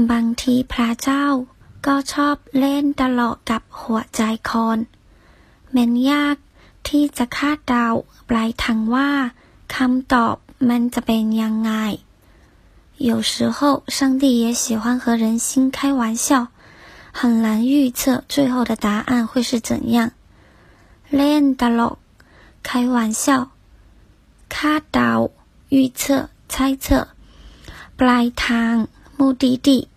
有时候，上帝也喜欢和人心开玩笑，很难预测最后的答案会是怎样。เล่นตลก，开玩笑；คาดเดา，预测、猜测；ปลายทาง，目的地。